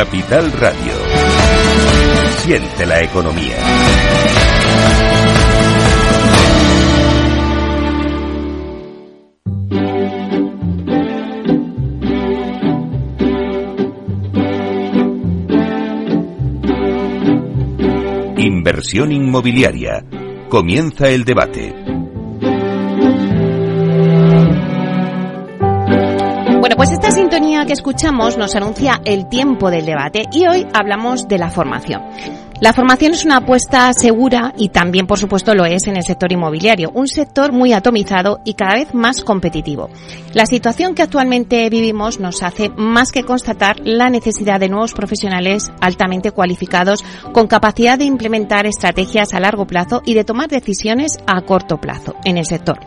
Capital Radio. Siente la economía. Inversión inmobiliaria. Comienza el debate. Esta sintonía que escuchamos nos anuncia el tiempo del debate y hoy hablamos de la formación. La formación es una apuesta segura y también, por supuesto, lo es en el sector inmobiliario, un sector muy atomizado y cada vez más competitivo. La situación que actualmente vivimos nos hace más que constatar la necesidad de nuevos profesionales altamente cualificados con capacidad de implementar estrategias a largo plazo y de tomar decisiones a corto plazo en el sector.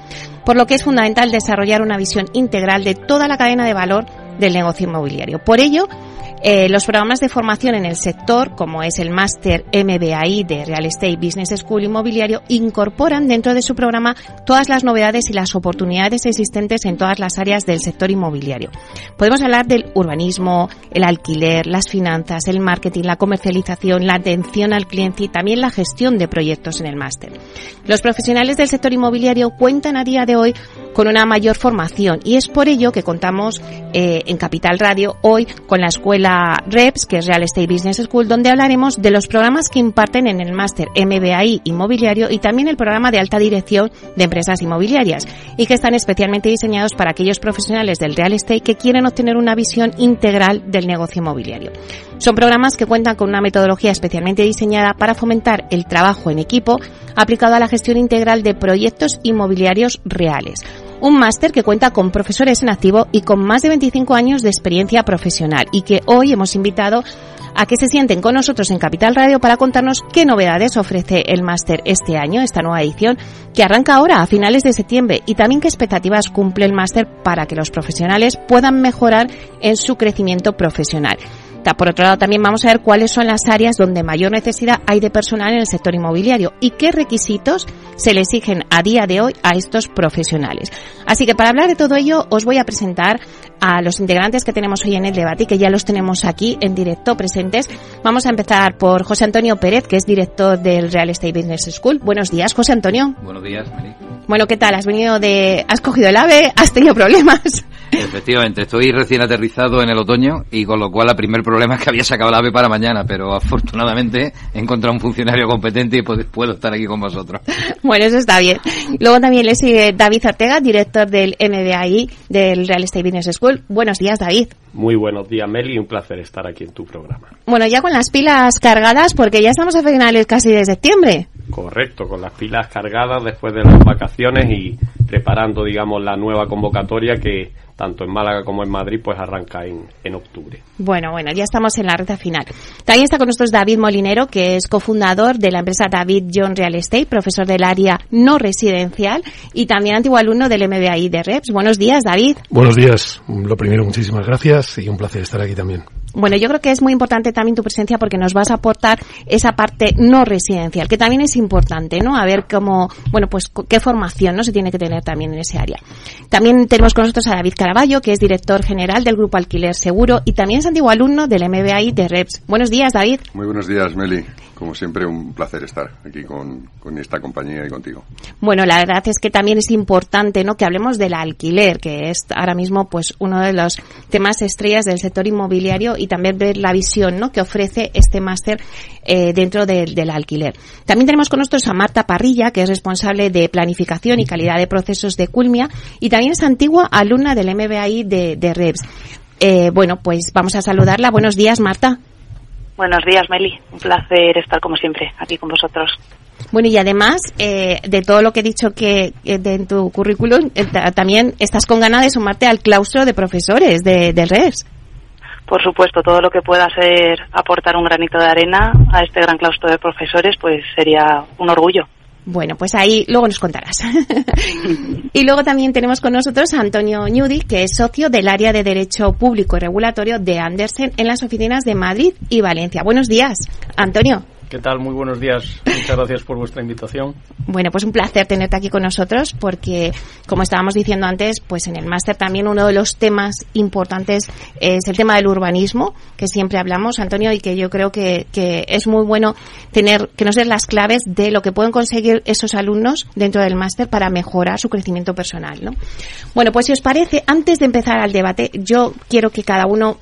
Por lo que es fundamental desarrollar una visión integral de toda la cadena de valor del negocio inmobiliario. Por ello, eh, los programas de formación en el sector, como es el máster MBAI de Real Estate Business School Inmobiliario, incorporan dentro de su programa todas las novedades y las oportunidades existentes en todas las áreas del sector inmobiliario. Podemos hablar del urbanismo, el alquiler, las finanzas, el marketing, la comercialización, la atención al cliente y también la gestión de proyectos en el máster. Los profesionales del sector inmobiliario cuentan a día de hoy con una mayor formación y es por ello que contamos eh, en Capital Radio hoy con la escuela REPS, que es Real Estate Business School, donde hablaremos de los programas que imparten en el máster MBAI inmobiliario y también el programa de alta dirección de empresas inmobiliarias y que están especialmente diseñados para aquellos profesionales del real estate que quieren obtener una visión integral del negocio inmobiliario. Son programas que cuentan con una metodología especialmente diseñada para fomentar el trabajo en equipo aplicado a la gestión integral de proyectos inmobiliarios reales un máster que cuenta con profesores en activo y con más de 25 años de experiencia profesional y que hoy hemos invitado a que se sienten con nosotros en Capital Radio para contarnos qué novedades ofrece el máster este año, esta nueva edición, que arranca ahora a finales de septiembre y también qué expectativas cumple el máster para que los profesionales puedan mejorar en su crecimiento profesional. Por otro lado, también vamos a ver cuáles son las áreas donde mayor necesidad hay de personal en el sector inmobiliario y qué requisitos se le exigen a día de hoy a estos profesionales. Así que para hablar de todo ello, os voy a presentar a los integrantes que tenemos hoy en el debate y que ya los tenemos aquí en directo presentes. Vamos a empezar por José Antonio Pérez, que es director del Real Estate Business School. Buenos días, José Antonio. Buenos días, Meli. Bueno, ¿qué tal? ¿Has venido de... ¿Has cogido el ave? ¿Has tenido problemas? Efectivamente, estoy recién aterrizado en el otoño y con lo cual el primer problema es que había sacado el ave para mañana, pero afortunadamente he encontrado un funcionario competente y puedo estar aquí con vosotros. Bueno, eso está bien. Luego también le sigue David Ortega, director del MBAI del Real Estate Business School. Buenos días, David. Muy buenos días, Meli, un placer estar aquí en tu programa. Bueno, ya con las pilas cargadas porque ya estamos a finales casi de septiembre. Correcto, con las pilas cargadas después de las vacaciones y preparando, digamos, la nueva convocatoria que tanto en Málaga como en Madrid, pues arranca en, en octubre. Bueno, bueno, ya estamos en la recta final. También está con nosotros David Molinero, que es cofundador de la empresa David John Real Estate, profesor del área no residencial y también antiguo alumno del MBAI de REPS. Buenos días, David. Buenos días. Lo primero, muchísimas gracias y un placer estar aquí también. Bueno, yo creo que es muy importante también tu presencia porque nos vas a aportar esa parte no residencial, que también es importante, ¿no? A ver cómo, bueno, pues qué formación, ¿no? Se tiene que tener también en ese área. También tenemos con nosotros a David Caraballo, que es director general del Grupo Alquiler Seguro y también es antiguo alumno del MBAI de REPS. Buenos días, David. Muy buenos días, Meli. Como siempre, un placer estar aquí con, con, esta compañía y contigo. Bueno, la verdad es que también es importante, ¿no? Que hablemos del alquiler, que es ahora mismo, pues, uno de los temas estrellas del sector inmobiliario y también ver la visión, ¿no? Que ofrece este máster eh, dentro de, del alquiler. También tenemos con nosotros a Marta Parrilla, que es responsable de planificación y calidad de procesos de Culmia y también es antigua alumna del MBAI de, de REVS. Eh, bueno, pues vamos a saludarla. Buenos días, Marta. Buenos días, Meli. Un placer estar como siempre aquí con vosotros. Bueno, y además eh, de todo lo que he dicho que eh, de, en tu currículum, eh, también estás con ganas de sumarte al claustro de profesores de, RES. Por supuesto, todo lo que pueda ser aportar un granito de arena a este gran claustro de profesores, pues sería un orgullo. Bueno, pues ahí luego nos contarás. y luego también tenemos con nosotros a Antonio Ñudi, que es socio del área de Derecho Público y Regulatorio de Andersen en las oficinas de Madrid y Valencia. Buenos días, Antonio. ¿Qué tal? Muy buenos días. Muchas gracias por vuestra invitación. Bueno, pues un placer tenerte aquí con nosotros porque, como estábamos diciendo antes, pues en el máster también uno de los temas importantes es el tema del urbanismo, que siempre hablamos, Antonio, y que yo creo que, que es muy bueno tener, que nos den las claves de lo que pueden conseguir esos alumnos dentro del máster para mejorar su crecimiento personal, ¿no? Bueno, pues si os parece, antes de empezar al debate, yo quiero que cada uno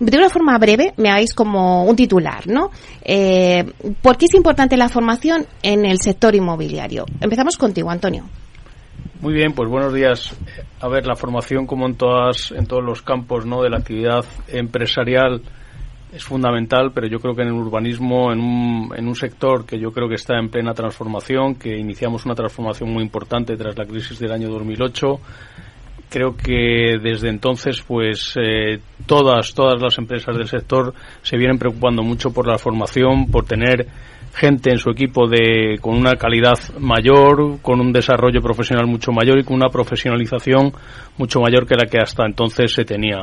de una forma breve me hagáis como un titular, ¿no? Eh, ¿Por qué es importante la formación en el sector inmobiliario? Empezamos contigo, Antonio. Muy bien, pues buenos días. A ver, la formación, como en todas, en todos los campos, ¿no? De la actividad empresarial es fundamental, pero yo creo que en el urbanismo, en un, en un sector que yo creo que está en plena transformación, que iniciamos una transformación muy importante tras la crisis del año 2008 creo que desde entonces pues eh, todas todas las empresas del sector se vienen preocupando mucho por la formación por tener gente en su equipo de con una calidad mayor con un desarrollo profesional mucho mayor y con una profesionalización mucho mayor que la que hasta entonces se tenía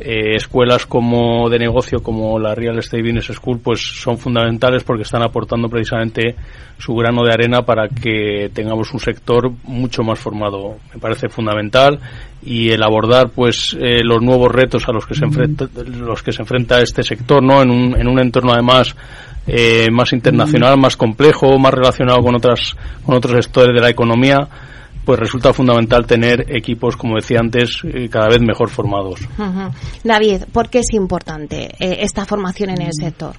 eh, escuelas como de negocio como la Real Estate Business School pues son fundamentales porque están aportando precisamente su grano de arena para que tengamos un sector mucho más formado. Me parece fundamental y el abordar pues eh, los nuevos retos a los que se enfrenta los que se enfrenta este sector no en un, en un entorno además eh, más internacional más complejo más relacionado con otras con otros sectores de la economía pues resulta fundamental tener equipos, como decía antes, eh, cada vez mejor formados. David, ¿por qué es importante eh, esta formación en el sector?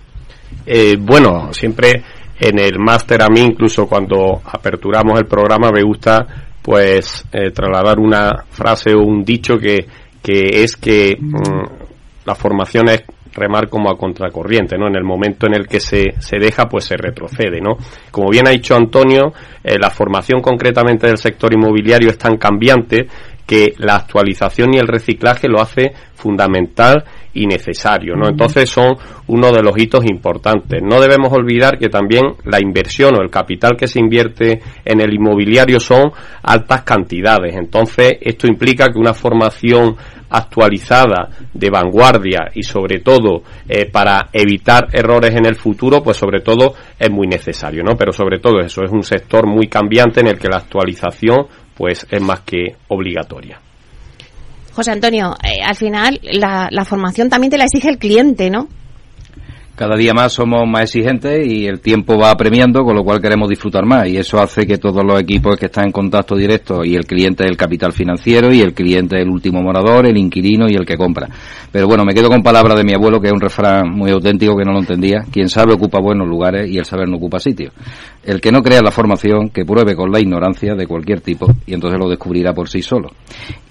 Eh, bueno, siempre en el máster a mí, incluso cuando aperturamos el programa, me gusta pues trasladar una frase o un dicho que, que es que mm, la formación es remar como a contracorriente, ¿no? En el momento en el que se, se deja, pues se retrocede, ¿no? Como bien ha dicho Antonio, eh, la formación concretamente del sector inmobiliario es tan cambiante que la actualización y el reciclaje lo hace fundamental y necesario, ¿no? Entonces son uno de los hitos importantes. No debemos olvidar que también la inversión o el capital que se invierte en el inmobiliario son altas cantidades. Entonces esto implica que una formación actualizada, de vanguardia y sobre todo eh, para evitar errores en el futuro, pues sobre todo es muy necesario, ¿no? Pero sobre todo eso es un sector muy cambiante en el que la actualización pues es más que obligatoria. José Antonio, eh, al final la, formación también te la exige el cliente, ¿no? cada día más somos más exigentes y el tiempo va apremiando, con lo cual queremos disfrutar más. Y eso hace que todos los equipos que están en contacto directo y el cliente es el capital financiero y el cliente es el último morador, el inquilino y el que compra. Pero bueno, me quedo con palabras de mi abuelo, que es un refrán muy auténtico que no lo entendía. Quien sabe ocupa buenos lugares y el saber no ocupa sitios. El que no crea la formación, que pruebe con la ignorancia de cualquier tipo y entonces lo descubrirá por sí solo.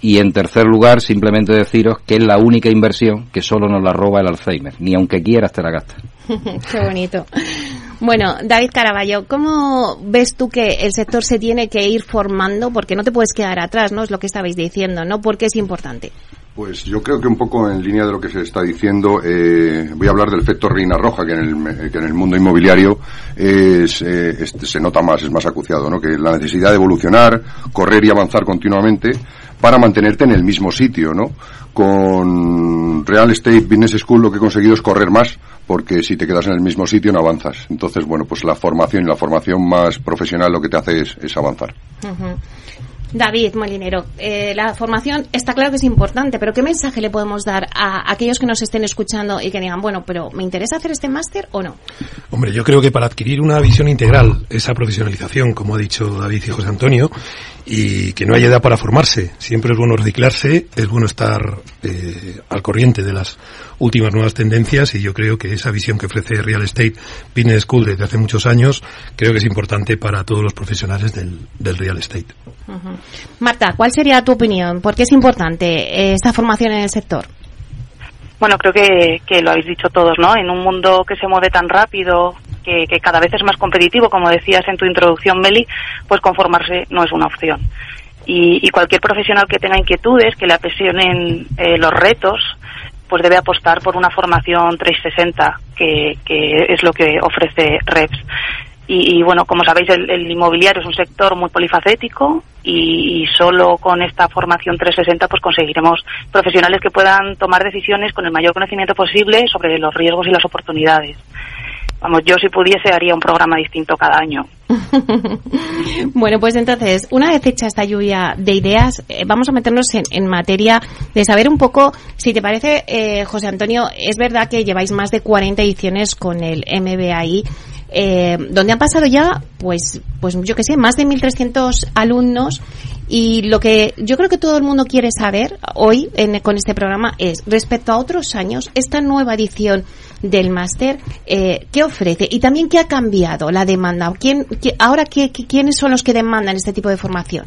Y en tercer lugar, simplemente deciros que es la única inversión que solo nos la roba el Alzheimer. Ni aunque quieras te la gastas. Qué bonito. Bueno, David Caraballo, ¿cómo ves tú que el sector se tiene que ir formando? Porque no te puedes quedar atrás, ¿no? Es lo que estabais diciendo, ¿no? Porque es importante. Pues yo creo que un poco en línea de lo que se está diciendo, eh, voy a hablar del efecto reina roja, que en el, que en el mundo inmobiliario es, eh, se nota más, es más acuciado, ¿no? Que la necesidad de evolucionar, correr y avanzar continuamente para mantenerte en el mismo sitio, ¿no? Con Real Estate Business School lo que he conseguido es correr más, porque si te quedas en el mismo sitio no avanzas. Entonces, bueno, pues la formación y la formación más profesional lo que te hace es, avanzar. David Molinero, eh, la formación está claro que es importante, pero ¿qué mensaje le podemos dar a aquellos que nos estén escuchando y que digan, bueno, pero ¿me interesa hacer este máster o no? Hombre, yo creo que para adquirir una visión integral, esa profesionalización, como ha dicho David y José Antonio, y que no hay edad para formarse, siempre es bueno reciclarse, es bueno estar eh, al corriente de las últimas nuevas tendencias y yo creo que esa visión que ofrece Real Estate Business School desde hace muchos años, creo que es importante para todos los profesionales del, real estate. Marta, ¿cuál sería tu opinión? ¿Por qué es importante eh, esta formación en el sector? Bueno, creo que, que, lo habéis dicho todos, ¿no? En un mundo que se mueve tan rápido, que, cada vez es más competitivo, como decías en tu introducción, Meli, pues conformarse no es una opción. Y, y cualquier profesional que tenga inquietudes, que le apasionen eh, los retos, pues debe apostar por una formación 360, que, que es lo que ofrece REPS. Y, bueno, como sabéis, el, inmobiliario es un sector muy polifacético y, solo con esta formación 360 pues conseguiremos profesionales que puedan tomar decisiones con el mayor conocimiento posible sobre los riesgos y las oportunidades. Vamos, yo si pudiese haría un programa distinto cada año. bueno, pues entonces, una vez hecha esta lluvia de ideas, eh, vamos a meternos en, materia de saber un poco, si te parece, eh, José Antonio, es verdad que lleváis más de 40 ediciones con el MBAI, eh, donde han pasado ya, pues, pues yo que sé, más de 1.300 alumnos y lo que yo creo que todo el mundo quiere saber hoy con este programa es, respecto a otros años, esta nueva edición del máster, eh, ¿qué ofrece? Y también, ¿qué ha cambiado la demanda? ¿Quién, ahora, qué, ¿quiénes son los que demandan este tipo de formación?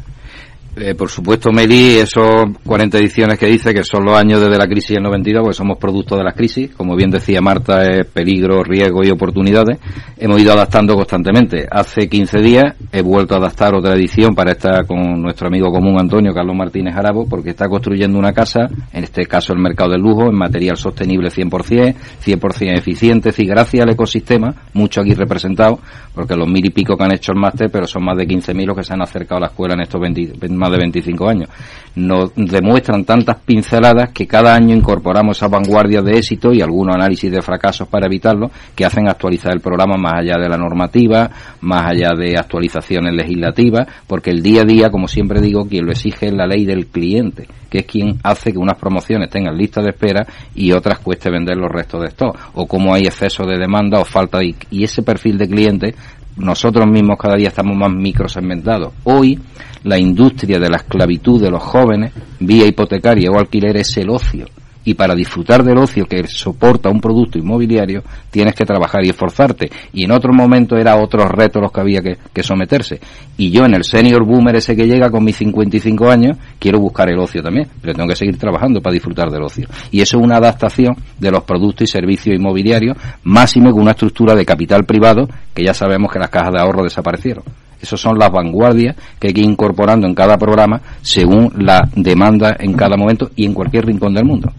Eh, por supuesto, Meli, esos 40 ediciones que dice que son los años desde la crisis del 92, porque somos producto de las crisis. Como bien decía Marta, es peligro, riesgo y oportunidades. Hemos ido adaptando constantemente. Hace 15 días he vuelto a adaptar otra edición para estar con nuestro amigo común Antonio Carlos Martínez Arabo, porque está construyendo una casa, en este caso el mercado del lujo, en material sostenible 100%, 100% eficiente, y gracias al ecosistema, mucho aquí representado, porque los mil y pico que han hecho el máster, pero son más de 15.000 los que se han acercado a la escuela en estos 20, más de 25 años. Nos demuestran tantas pinceladas que cada año incorporamos esas vanguardias de éxito y algunos análisis de fracasos para evitarlo, que hacen actualizar el programa más allá de la normativa, más allá de actualizaciones legislativas, porque el día a día, como siempre digo, quien lo exige es la ley del cliente que es quien hace que unas promociones tengan lista de espera y otras cueste vender los restos de stock, o como hay exceso de demanda o falta de... Y ese perfil de cliente nosotros mismos cada día estamos más microsegmentados. Hoy la industria de la esclavitud de los jóvenes, vía hipotecaria o alquiler, es el ocio y para disfrutar del ocio que soporta un producto inmobiliario tienes que trabajar y esforzarte. Y en otro momento era otros retos los que había que, someterse. Y yo en el senior boomer ese que llega con mis 55 años quiero buscar el ocio también pero tengo que seguir trabajando para disfrutar del ocio. Y eso es una adaptación de los productos y servicios inmobiliarios máximo con una estructura de capital privado que ya sabemos que las cajas de ahorro desaparecieron. Esas son las vanguardias que hay que ir incorporando en cada programa según la demanda en cada momento y en cualquier rincón del mundo.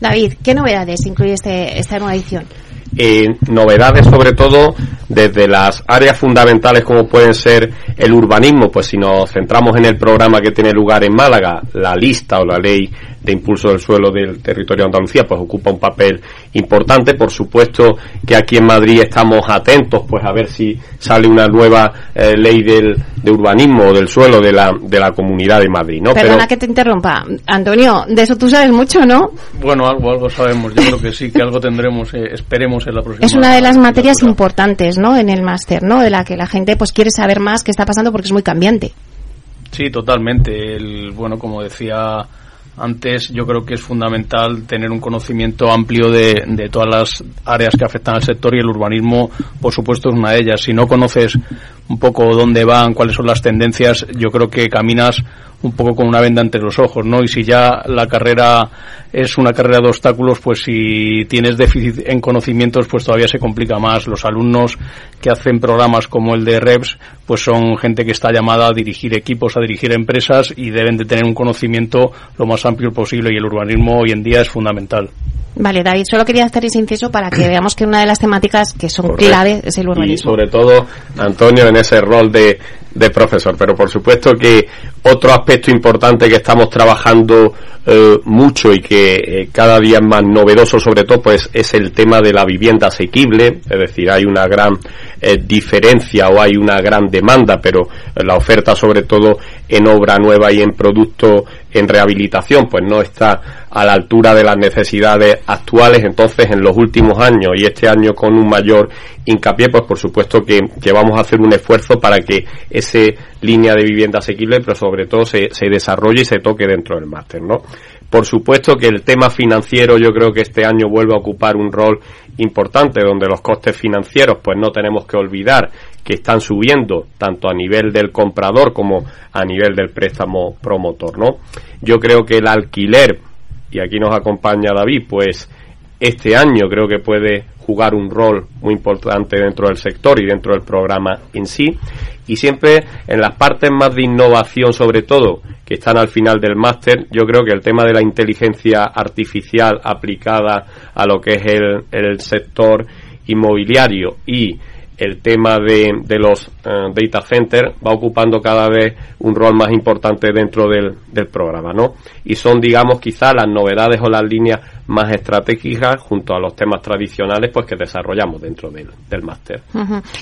David, ¿qué novedades incluye este, esta nueva edición? Eh, novedades sobre todo desde las áreas fundamentales como pueden ser el urbanismo, pues si nos centramos en el programa que tiene lugar en Málaga, la lista o la ley de impulso del suelo del territorio de Andalucía, pues ocupa un papel importante. Por supuesto que aquí en Madrid estamos atentos, pues a ver si sale una nueva eh, ley del, de urbanismo o del suelo de la, de la Comunidad de Madrid, ¿no? Perdona que te interrumpa. Antonio, de eso tú sabes mucho, ¿no? Bueno, algo, algo sabemos. Yo creo que sí, que algo tendremos, eh, esperemos en la próxima. Es una de las materias importantes, ¿no? En el máster, ¿no? De la que la gente pues quiere saber más qué está pasando porque es muy cambiante. Sí, totalmente. El, bueno, como decía antes yo creo que es fundamental tener un conocimiento amplio de, de, todas las áreas que afectan al sector y el urbanismo, por supuesto, es una de ellas. Si no conoces un poco dónde van, cuáles son las tendencias, yo creo que caminas un poco con una venda entre los ojos, ¿no? Y si ya la carrera es una carrera de obstáculos, pues si tienes déficit en conocimientos, pues todavía se complica más. Los alumnos que hacen programas como el de REPS, pues son gente que está llamada a dirigir equipos, a dirigir empresas y deben de tener un conocimiento lo más amplio posible y el urbanismo hoy en día es fundamental. Vale, David, solo quería hacer ese inciso para que veamos que una de las temáticas que son clave es el urbanismo. Y sobre todo, Antonio, en ese rol de, de profesor. Pero por supuesto que otro aspecto importante que estamos trabajando eh, mucho y que eh, cada día es más novedoso sobre todo pues es el tema de la vivienda asequible es decir hay una gran eh, diferencia o hay una gran demanda pero la oferta sobre todo en obra nueva y en producto en rehabilitación pues no está a la altura de las necesidades actuales entonces en los últimos años y este año con un mayor hincapié pues por supuesto que, que vamos a hacer un esfuerzo para que ese línea de vivienda asequible pero sobre todo se, se desarrolle y se toque dentro del máster ¿no? Por supuesto que el tema financiero yo creo que este año vuelve a ocupar un rol importante donde los costes financieros pues no tenemos que olvidar que están subiendo tanto a nivel del comprador como a nivel del préstamo promotor, ¿no? Yo creo que el alquiler y aquí nos acompaña David, pues este año creo que puede jugar un rol muy importante dentro del sector y dentro del programa en sí. Y siempre en las partes más de innovación, sobre todo, que están al final del máster, yo creo que el tema de la inteligencia artificial aplicada a lo que es el, el sector inmobiliario y el tema de, de los eh, data centers va ocupando cada vez un rol más importante dentro del, del programa, ¿no? Y son, digamos, quizás las novedades o las líneas más estratégicas junto a los temas tradicionales pues que desarrollamos dentro del, del máster.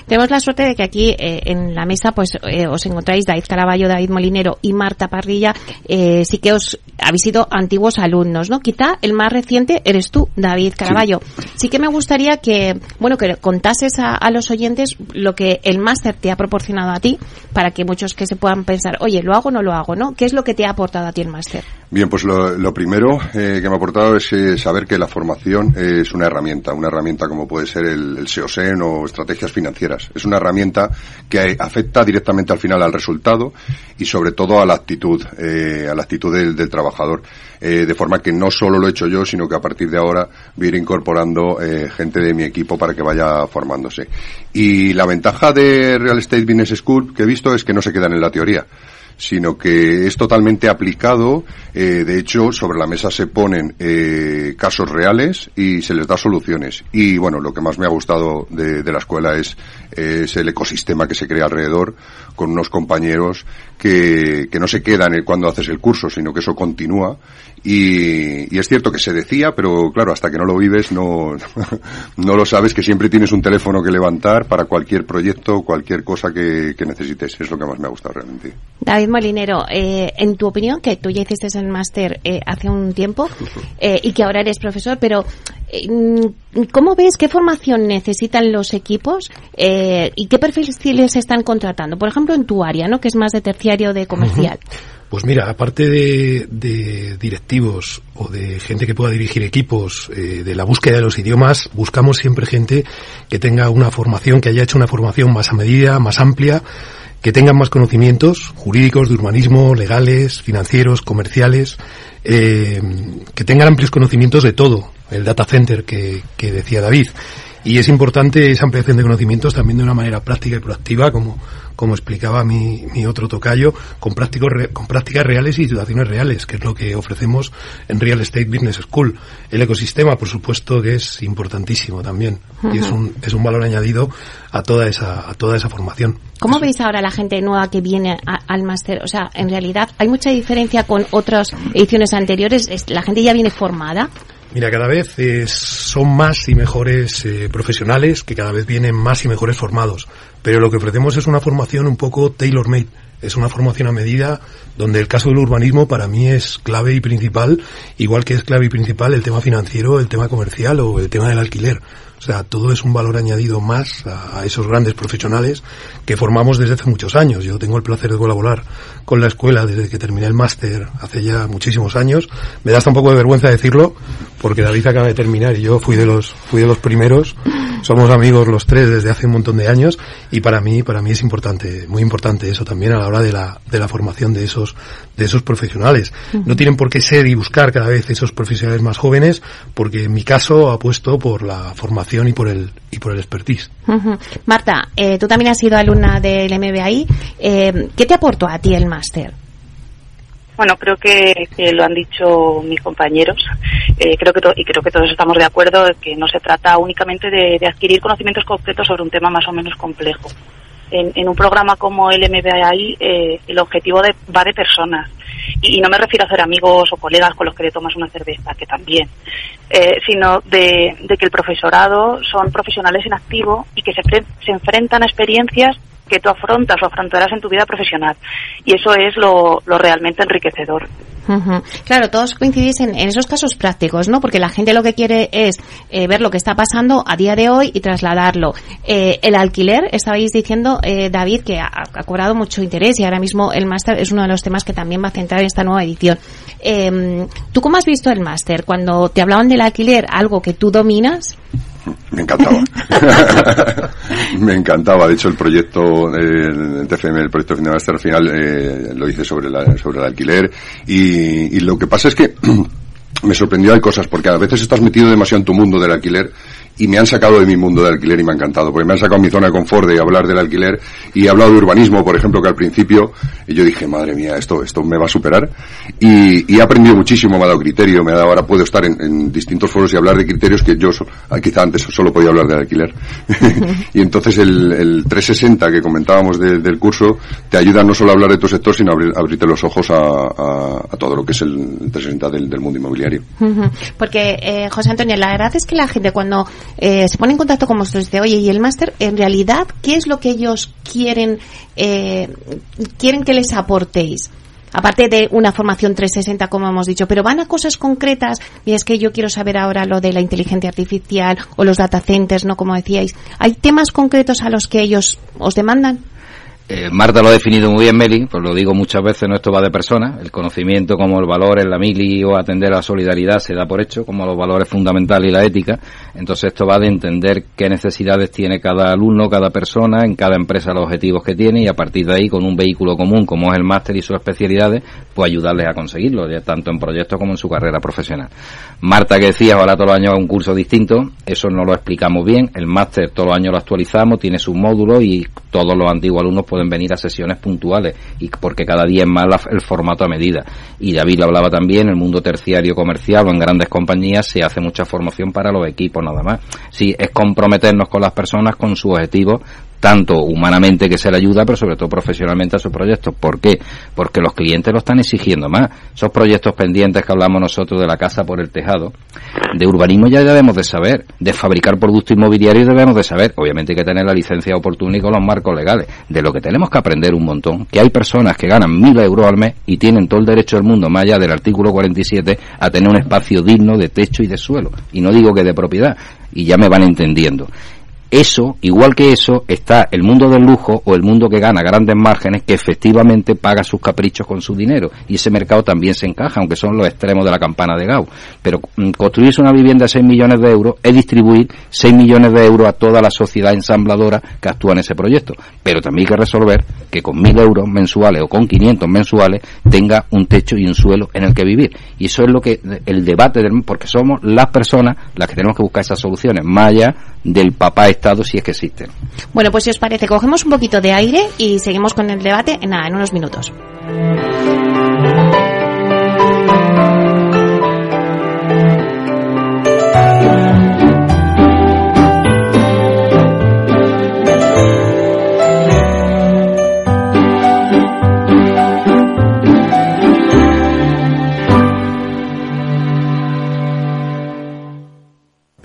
Tenemos la suerte de que aquí eh, en la mesa pues eh, os encontráis David Caraballo, David Molinero y Marta Parrilla. Eh, sí que os habéis sido antiguos alumnos, ¿no? Quizá el más reciente eres tú, David Caraballo. Sí, que me gustaría que, bueno, que contases a, a los oyentes lo que el máster te ha proporcionado a ti para que muchos que se puedan pensar, oye, ¿lo hago o no lo hago, no? ¿Qué es lo que te ha aportado a ti el máster? Bien, pues lo, lo primero eh, que me ha aportado es eh, saber que la formación es una herramienta, una herramienta como puede ser el, el SEOSEN o estrategias financieras. Es una herramienta que afecta directamente al final al resultado y sobre todo a la actitud, eh, a la actitud del, del trabajador. Eh, de forma que no solo lo he hecho yo, sino que a partir de ahora voy a ir incorporando eh, gente de mi equipo para que vaya formándose. Y la ventaja de Real Estate Business School que he visto es que no se quedan en la teoría sino que es totalmente aplicado. Eh, de hecho, sobre la mesa se ponen eh, casos reales y se les da soluciones. Y bueno, lo que más me ha gustado de, de la escuela es, es, el ecosistema que se crea alrededor con unos compañeros que, que no se quedan cuando haces el curso, sino que eso continúa. Y, y, es cierto que se decía, pero claro, hasta que no lo vives no, no lo sabes, que siempre tienes un teléfono que levantar para cualquier proyecto, cualquier cosa que, que necesites. Es lo que más me ha gustado realmente. David Molinero, eh, en tu opinión, que tú ya hiciste el máster eh, hace un tiempo eh, y que ahora eres profesor, pero ¿cómo ves qué formación necesitan los equipos eh, y qué perfiles están contratando? Por ejemplo, en tu área, ¿no? que es más de terciario de comercial. Pues mira, aparte de, de, directivos o de gente que pueda dirigir equipos, eh, de la búsqueda de los idiomas, buscamos siempre gente que tenga una formación, que haya hecho una formación más a medida, más amplia, que tengan más conocimientos jurídicos, de urbanismo, legales, financieros, comerciales, eh, que tengan amplios conocimientos de todo, el data center que, que decía David. Y es importante esa ampliación de conocimientos también de una manera práctica y proactiva, como, como explicaba mi, mi otro tocayo, con, prácticos, con prácticas reales y situaciones reales, que es lo que ofrecemos en Real Estate Business School. El ecosistema, por supuesto, que es importantísimo también. Uh -huh. Y es un, es un valor añadido a toda esa, a toda esa formación. ¿Cómo veis ahora la gente nueva que viene a, al máster? O sea, en realidad, ¿hay mucha diferencia con otras ediciones anteriores? ¿La gente ya viene formada? Mira, cada vez es, son más y mejores eh, profesionales que cada vez vienen más y mejores formados. Pero lo que ofrecemos es una formación un poco tailor-made. Es una formación a medida donde el caso del urbanismo para mí es clave y principal, igual que es clave y principal el tema financiero, el tema comercial o el tema del alquiler. O sea, todo es un valor añadido más a, a, esos grandes profesionales que formamos desde hace muchos años. Yo tengo el placer de colaborar con la escuela desde que terminé el máster hace ya muchísimos años. Me da hasta un poco de vergüenza decirlo porque David acaba de terminar y yo fui de los fui de los primeros. Somos amigos los tres desde hace un montón de años y para mí para mí es importante, muy importante eso también a la hora de la de la formación de esos de esos profesionales. No tienen por qué ser y buscar cada vez esos profesionales más jóvenes porque en mi caso apuesto por la formación y por el y por el expertise. Marta, eh, tú también has sido alumna del MBAI. Eh, ¿Qué te aportó a ti el máster? Bueno, creo que, lo han dicho mis compañeros. Eh, creo que y creo que todos estamos de acuerdo que no se trata únicamente de, de adquirir conocimientos concretos sobre un tema más o menos complejo. En, en un programa como el MBAI, eh, el objetivo de, va de personas. Y, no me refiero a hacer amigos o colegas con los que le tomas una cerveza, que también, eh, sino de, de, que el profesorado son profesionales en activo y que se, se enfrentan a experiencias que tú afrontas o afrontarás en tu vida profesional. Y eso es lo, lo realmente enriquecedor. Claro, todos coincidís en, en, esos casos prácticos, ¿no? Porque la gente lo que quiere es eh, ver lo que está pasando a día de hoy y trasladarlo. Eh, el alquiler, estabais diciendo, eh, David, que ha, ha, cobrado mucho interés y ahora mismo el máster es uno de los temas que también va a centrar en esta nueva edición. Em, ¿Tú cómo has visto el máster? Cuando te hablaban del alquiler, algo que tú dominas, me encantaba. me encantaba. De hecho, el proyecto el TFM, el proyecto de máster al final eh, lo hice sobre, la, sobre el alquiler y, y lo que pasa es que me sorprendió hay cosas porque a veces estás metido demasiado en tu mundo del alquiler y me han sacado de mi mundo de alquiler y me ha encantado, porque me han sacado mi zona de confort de hablar del alquiler y he hablado de urbanismo, por ejemplo, que al principio yo dije, madre mía, esto, esto me va a superar y, he aprendido muchísimo, me ha dado criterio, me ha dado, ahora puedo estar en, distintos foros y hablar de criterios que yo ah, quizá antes solo podía hablar del alquiler. y entonces el, 360 que comentábamos del curso te ayuda no solo a hablar de tu sector, sino a abrirte los ojos a, todo lo que es el 360 del, mundo inmobiliario. Porque, eh, José Antonio, la verdad es que la gente cuando eh, se pone en contacto con vosotros dice, oye, ¿y el máster, en realidad, qué es lo que ellos quieren, eh, quieren que les aportéis? aparte de una formación 360, como hemos dicho, pero van a cosas concretas, y es que yo quiero saber ahora lo de la inteligencia artificial o los data centers, ¿no? Como decíais. ¿Hay temas concretos a los que ellos os demandan? Eh, Marta lo ha definido muy bien, Meli, pues lo digo muchas veces, no esto va de personas. El conocimiento como el valor en la mili o atender a la solidaridad se da por hecho, como los valores fundamentales y la ética. Entonces esto va de entender qué necesidades tiene cada alumno, cada persona, en cada empresa los objetivos que tiene y a partir de ahí con un vehículo común como es el máster y sus especialidades, pues ayudarles a conseguirlo, tanto en proyectos como en su carrera profesional. Marta que decía, ahora todos los años un curso distinto, eso no lo explicamos bien. El máster todos los años lo actualizamos, tiene sus módulos y todos los antiguos alumnos pueden venir a sesiones puntuales y porque cada día es más el formato a medida. Y David lo hablaba también, en el mundo terciario comercial o en grandes compañías se hace mucha formación para los equipos nada más. Sí, es comprometernos con las personas con su objetivo tanto humanamente que se le ayuda, pero sobre todo profesionalmente a sus proyectos. ¿Por qué? Porque los clientes lo están exigiendo más. Esos proyectos pendientes que hablamos nosotros de la casa por el tejado, de urbanismo ya debemos de saber, de fabricar productos inmobiliarios debemos de saber. Obviamente hay que tener la licencia oportuna y con los marcos legales. De lo que tenemos que aprender un montón, que hay personas que ganan mil euros al mes y tienen todo el derecho del mundo, más allá del artículo 47, a tener un espacio digno de techo y de suelo. Y no digo que de propiedad, y ya me van entendiendo. Eso, igual que eso, está el mundo del lujo o el mundo que gana grandes márgenes que efectivamente paga sus caprichos con su dinero. Y ese mercado también se encaja, aunque son los extremos de la campana de Gauss. Pero mm, construirse una vivienda de 6 millones de euros es distribuir 6 millones de euros a toda la sociedad ensambladora que actúa en ese proyecto. Pero también hay que resolver que con 1.000 euros mensuales o con 500 mensuales tenga un techo y un suelo en el que vivir. Y eso es lo que el debate, del, porque somos las personas las que tenemos que buscar esas soluciones, más del papá Estado si es que existe. Bueno, pues si os parece, cogemos un poquito de aire y seguimos con el debate en nada, en unos minutos.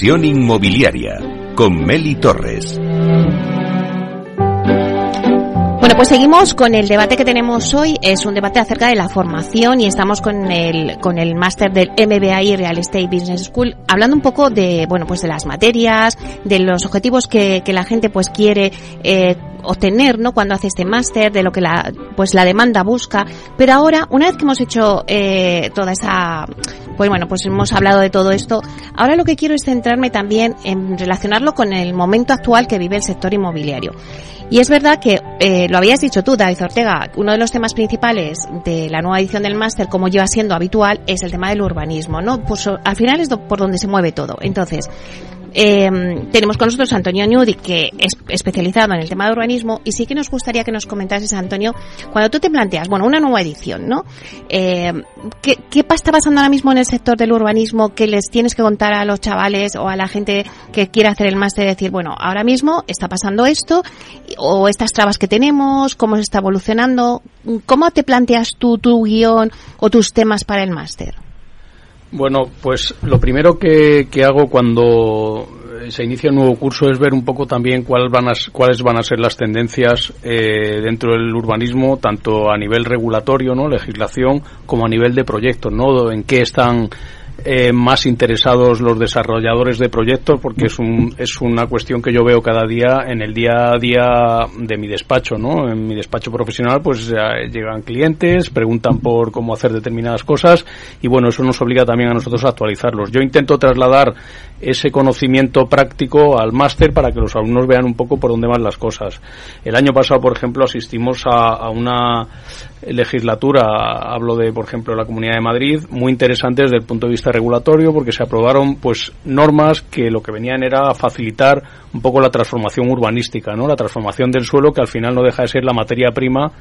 Inversión inmobiliaria con Meli Torres. Bueno, pues seguimos con el debate que tenemos hoy. Es un debate acerca de la formación y estamos con el con el máster del MBA Real Estate Business School hablando un poco de bueno pues de las materias, de los objetivos que, que la gente pues quiere eh, obtener, ¿no? Cuando hace este máster, de lo que la, pues la demanda busca. Pero ahora, una vez que hemos hecho eh, toda esa, pues bueno, pues hemos hablado de todo esto, ahora lo que quiero es centrarme también en relacionarlo con el momento actual que vive el sector inmobiliario. Y es verdad que, eh, lo habías dicho tú, David Ortega, uno de los temas principales de la nueva edición del máster, como lleva siendo habitual, es el tema del urbanismo, ¿no? Pues al final es por donde se mueve todo. Entonces, eh, tenemos con nosotros Antonio Ñudi, que es especializado en el tema de urbanismo, y sí que nos gustaría que nos comentases, Antonio, cuando tú te planteas, bueno, una nueva edición, ¿no? Eh, ¿qué, ¿Qué está pasando ahora mismo en el sector del urbanismo que les tienes que contar a los chavales o a la gente que quiere hacer el máster? Decir, bueno, ahora mismo está pasando esto, o estas trabas que tenemos, cómo se está evolucionando. ¿Cómo te planteas tú tu guion o tus temas para el máster? Bueno, pues lo primero que, que hago cuando se inicia un nuevo curso es ver un poco también van a, cuáles van a ser las tendencias eh, dentro del urbanismo, tanto a nivel regulatorio, ¿no? legislación, como a nivel de proyectos, ¿no? en qué están eh, más interesados los desarrolladores de proyectos porque es, un, es una cuestión que yo veo cada día en el día a día de mi despacho, ¿no? En mi despacho profesional pues llegan clientes, preguntan por cómo hacer determinadas cosas y bueno, eso nos obliga también a nosotros a actualizarlos. Yo intento trasladar ese conocimiento práctico al máster para que los alumnos vean un poco por dónde van las cosas. El año pasado, por ejemplo, asistimos a, a una legislatura, hablo de, por ejemplo, la Comunidad de Madrid, muy interesante desde el punto de vista regulatorio, porque se aprobaron pues normas que lo que venían era facilitar un poco la transformación urbanística, ¿no? La transformación del suelo, que al final no deja de ser la materia prima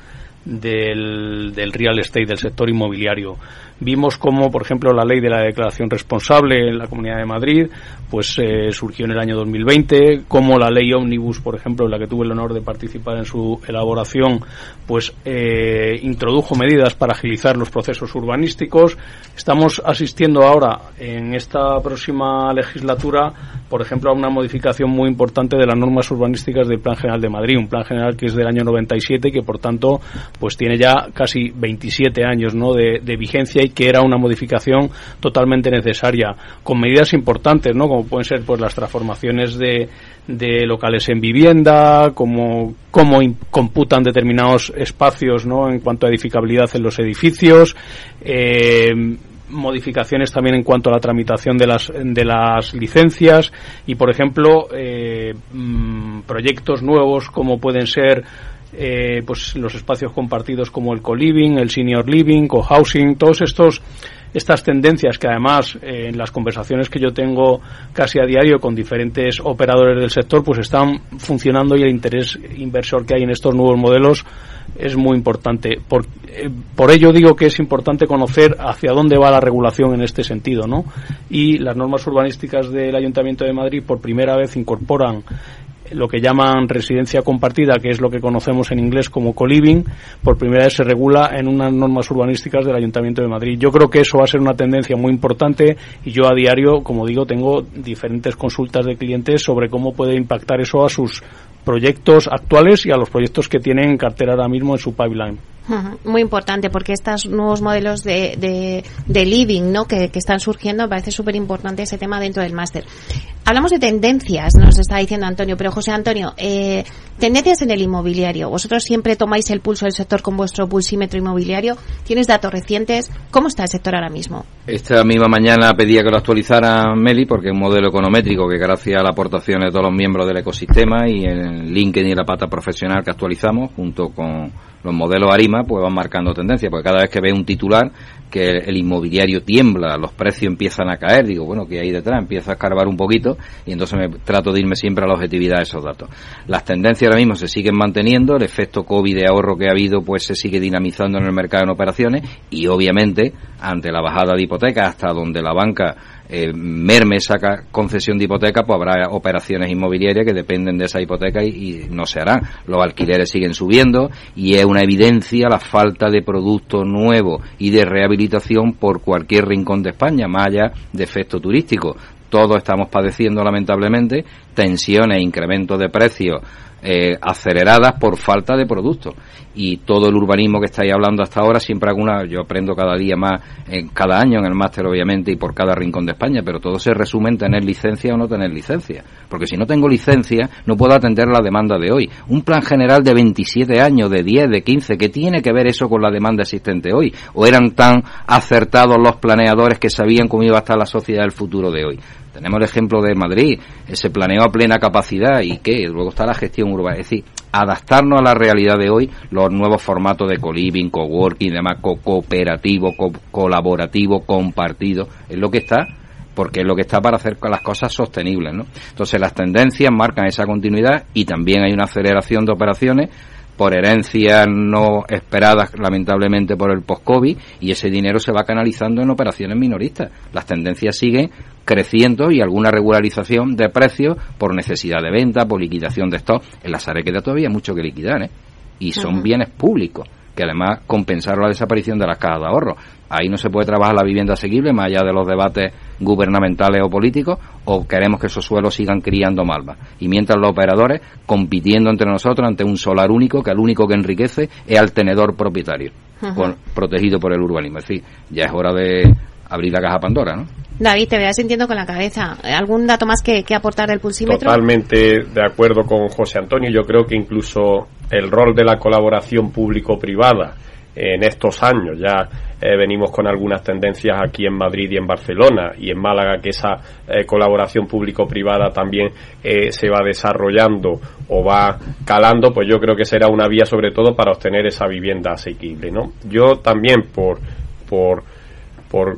del, del real estate, del sector inmobiliario. Vimos cómo, por ejemplo, la ley de la declaración responsable en la Comunidad de Madrid, pues eh, surgió en el año 2020, cómo la ley Omnibus, por ejemplo, en la que tuve el honor de participar en su elaboración, pues eh, introdujo medidas para agilizar los procesos urbanísticos. Estamos asistiendo ahora, en esta próxima legislatura, por ejemplo, a una modificación muy importante de las normas urbanísticas del Plan General de Madrid, un plan general que es del año 97 y que, por tanto, pues tiene ya casi 27 años ¿no? de, de vigencia que era una modificación totalmente necesaria, con medidas importantes, ¿no? Como pueden ser pues las transformaciones de, de locales en vivienda, como cómo computan determinados espacios, ¿no? En cuanto a edificabilidad en los edificios, eh, modificaciones también en cuanto a la tramitación de las de las licencias y por ejemplo eh, mm, proyectos nuevos como pueden ser eh, pues los espacios compartidos como el co-living, el senior living, co-housing, todos estos estas tendencias que además eh, en las conversaciones que yo tengo casi a diario con diferentes operadores del sector pues están funcionando y el interés inversor que hay en estos nuevos modelos es muy importante. Por, eh, por ello digo que es importante conocer hacia dónde va la regulación en este sentido, ¿no? Y las normas urbanísticas del Ayuntamiento de Madrid por primera vez incorporan lo que llaman residencia compartida, que es lo que conocemos en inglés como co-living, por primera vez se regula en unas normas urbanísticas del Ayuntamiento de Madrid. Yo creo que eso va a ser una tendencia muy importante y yo a diario, como digo, tengo diferentes consultas de clientes sobre cómo puede impactar eso a sus proyectos actuales y a los proyectos que tienen en cartera ahora mismo en su pipeline. Muy importante porque estos nuevos modelos de, de, living ¿no? que, que están surgiendo me parece súper importante ese tema dentro del máster. Hablamos de tendencias, nos está diciendo Antonio, pero José Antonio, eh, tendencias en el inmobiliario. Vosotros siempre tomáis el pulso del sector con vuestro pulsímetro inmobiliario. ¿Tienes datos recientes? ¿Cómo está el sector ahora mismo? Esta misma mañana pedía que lo actualizara Meli porque es un modelo econométrico que gracias a las aportaciones de todos los miembros del ecosistema y en LinkedIn y la pata profesional que actualizamos junto con los modelos ARIMA pues van marcando tendencia, porque cada vez que ve un titular que el, inmobiliario tiembla, los precios empiezan a caer, digo, bueno, que hay detrás? Empieza a escarbar un poquito y entonces me trato de irme siempre a la objetividad de esos datos. Las tendencias ahora mismo se siguen manteniendo, el efecto COVID de ahorro que ha habido pues se sigue dinamizando en el mercado en operaciones y obviamente ante la bajada de hipotecas hasta donde la banca eh, merme saca concesión de hipoteca, pues habrá operaciones inmobiliarias que dependen de esa hipoteca y, no se harán. Los alquileres siguen subiendo y es una evidencia la falta de producto nuevo y de rehabilitación por cualquier rincón de España, más allá de efecto turístico. Todos estamos padeciendo lamentablemente tensiones, incrementos de precios eh, aceleradas por falta de productos. Y todo el urbanismo que estáis hablando hasta ahora, siempre alguna, yo aprendo cada día más, en cada año en el máster obviamente y por cada rincón de España, pero todo se resume en tener licencia o no tener licencia. Porque si no tengo licencia, no puedo atender la demanda de hoy. Un plan general de 27 años, de 10, de 15, ¿qué tiene que ver eso con la demanda existente hoy? ¿O eran tan acertados los planeadores que sabían cómo iba a estar la sociedad del futuro de hoy? Tenemos el ejemplo de Madrid, ese planeo a plena capacidad y que luego está la gestión urbana. Es decir, adaptarnos a la realidad de hoy, los nuevos formatos de co-living, co-working, demás, co cooperativo, co colaborativo, compartido, es lo que está porque es lo que está para hacer las cosas sostenibles, ¿no? Entonces las tendencias marcan esa continuidad y también hay una aceleración de operaciones por herencias no esperadas lamentablemente por el post-COVID y ese dinero se va canalizando en operaciones minoristas. Las tendencias siguen creciendo y alguna regularización de precios por necesidad de venta, por liquidación de stock. En la SARE queda todavía mucho que liquidar, ¿eh? Y son bienes públicos que además compensaron la desaparición de las cajas de ahorro. Ahí no se puede trabajar la vivienda asequible, más allá de los debates gubernamentales o políticos, o queremos que esos suelos sigan criando malvas. Y mientras los operadores compitiendo entre nosotros ante un solar único, que el único que enriquece es al tenedor propietario, protegido por el urbanismo. Es decir, ya es hora de abrir la caja Pandora, ¿no? David, te veas sintiendo con la cabeza. ¿Algún dato más que, aportar del pulsímetro? Totalmente de acuerdo con José Antonio. Yo creo que incluso el rol de la colaboración público-privada en estos años, ya eh, venimos con algunas tendencias aquí en Madrid y en Barcelona y en Málaga que esa eh, colaboración público-privada también eh, se va desarrollando o va calando, pues yo creo que será una vía sobre todo para obtener esa vivienda asequible, ¿no? Yo también por por por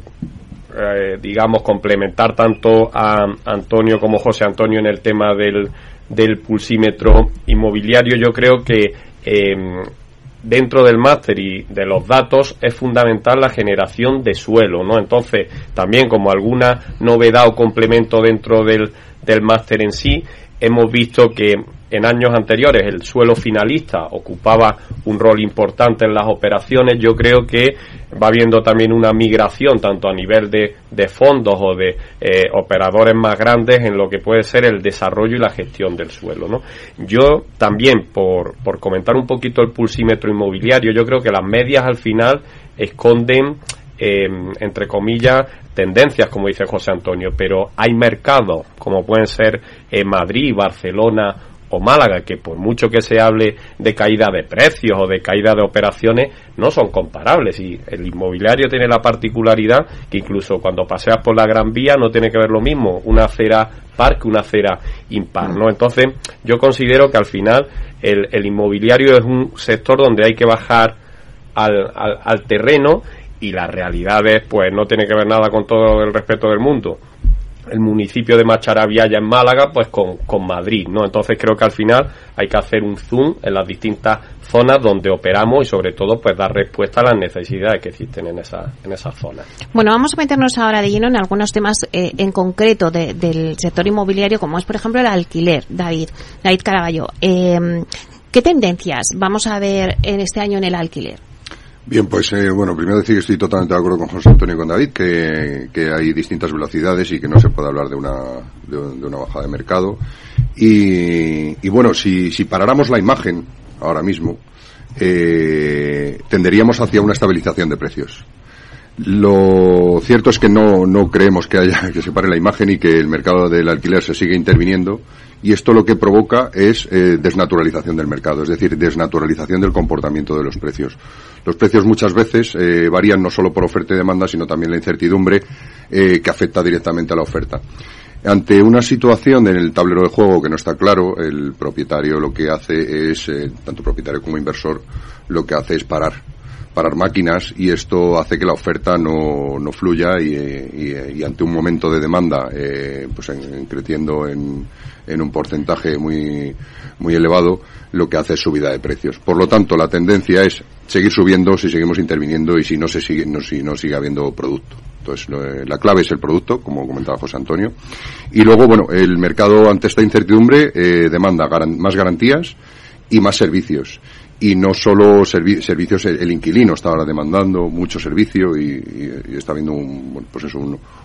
eh, digamos, complementar tanto a Antonio como José Antonio en el tema del, del pulsímetro inmobiliario, yo creo que em, dentro del máster y de los datos es fundamental la generación de suelo, ¿no? Entonces, también como alguna novedad o complemento dentro del, del máster en sí, hemos visto que en años anteriores el suelo finalista ocupaba un rol importante en las operaciones, yo creo que va habiendo también una migración tanto a nivel de, de fondos o de eh, operadores más grandes en lo que puede ser el desarrollo y la gestión del suelo. ¿no? Yo también, por, por comentar un poquito el pulsímetro inmobiliario, yo creo que las medias al final esconden em, entre comillas, tendencias, como dice José Antonio, pero hay mercados, como pueden ser en Madrid, Barcelona o Málaga, que por mucho que se hable de caída de precios o de caída de operaciones, no son comparables. Y el inmobiliario tiene la particularidad que incluso cuando paseas por la Gran Vía no tiene que ver lo mismo una acera par que una acera impar, ¿no? Entonces, yo considero que al final el, el inmobiliario es un sector donde hay que bajar al, al, terreno y las realidades, pues no tiene que ver nada con todo el respeto del mundo el municipio de Macharabiaya en Málaga, pues con, con, Madrid, ¿no? Entonces creo que al final hay que hacer un zoom en las distintas zonas donde operamos y sobre todo pues dar respuesta a las necesidades que existen en esa en esas zonas. Bueno, vamos a meternos ahora de lleno en algunos temas eh, en concreto del sector inmobiliario, como es por ejemplo el alquiler, David, David Caraballo. Eh, ¿Qué tendencias vamos a ver en este año en el alquiler? Bien, pues eh, bueno, primero decir que estoy totalmente de acuerdo con José Antonio y con David, que, que hay distintas velocidades y que no se puede hablar de una, de, una bajada de mercado. Y, y bueno, si, si paráramos la imagen ahora mismo, eh, tenderíamos hacia una estabilización de precios. Lo cierto es que no, no creemos que haya que se pare la imagen y que el mercado del alquiler se siga interviniendo y esto lo que provoca es eh, desnaturalización del mercado, es decir, desnaturalización del comportamiento de los precios. Los precios muchas veces eh, varían no solo por oferta y demanda, sino también la incertidumbre eh, que afecta directamente a la oferta. Ante una situación en el tablero de juego que no está claro, el propietario lo que hace es, tanto propietario como inversor, lo que hace es parar parar máquinas y esto hace que la oferta no, no fluya y, ante un momento de demanda pues en, creciendo en, en un porcentaje muy, muy elevado, lo que hace es subida de precios. Por lo tanto, la tendencia es seguir subiendo si seguimos interviniendo y si no se sigue, no, si no sigue habiendo producto. Entonces, la clave es el producto, como comentaba José Antonio. Y luego, bueno, el mercado ante esta incertidumbre eh, demanda más garantías y más servicios y no solo servicios, el, inquilino está ahora demandando mucho servicio y, está habiendo un, pues eso,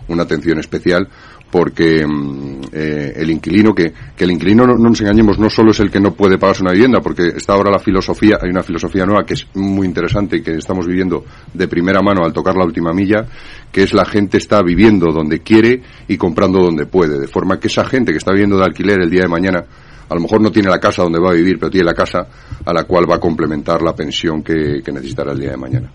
una atención especial porque mm, eh, el inquilino, que, que el inquilino no, nos engañemos, no solo es el que no puede pagarse una vivienda, porque está ahora la filosofía, hay una filosofía nueva que es muy interesante y que estamos viviendo de primera mano al tocar la última milla, que es la gente está viviendo donde quiere y comprando donde puede, de forma que esa gente que está viviendo de alquiler el día de mañana a lo mejor no tiene la casa donde va a vivir, pero tiene la casa a la cual va a complementar la pensión que, necesitará el día de mañana.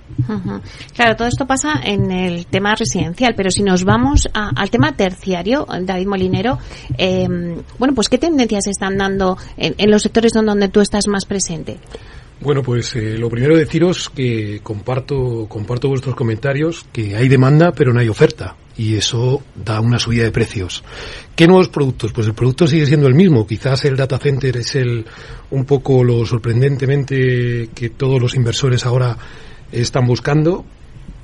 Claro, todo esto pasa en el tema residencial, pero si nos vamos al tema terciario, David Molinero, em, bueno, pues ¿qué tendencias están dando en, los sectores donde, tú estás más presente? Bueno, pues eh, lo primero deciros que comparto, comparto vuestros comentarios, que hay demanda pero no hay oferta y eso da una subida de precios. ¿Qué nuevos productos? Pues el producto sigue siendo el mismo. Quizás el data center es el un poco lo sorprendentemente que todos los inversores ahora están buscando.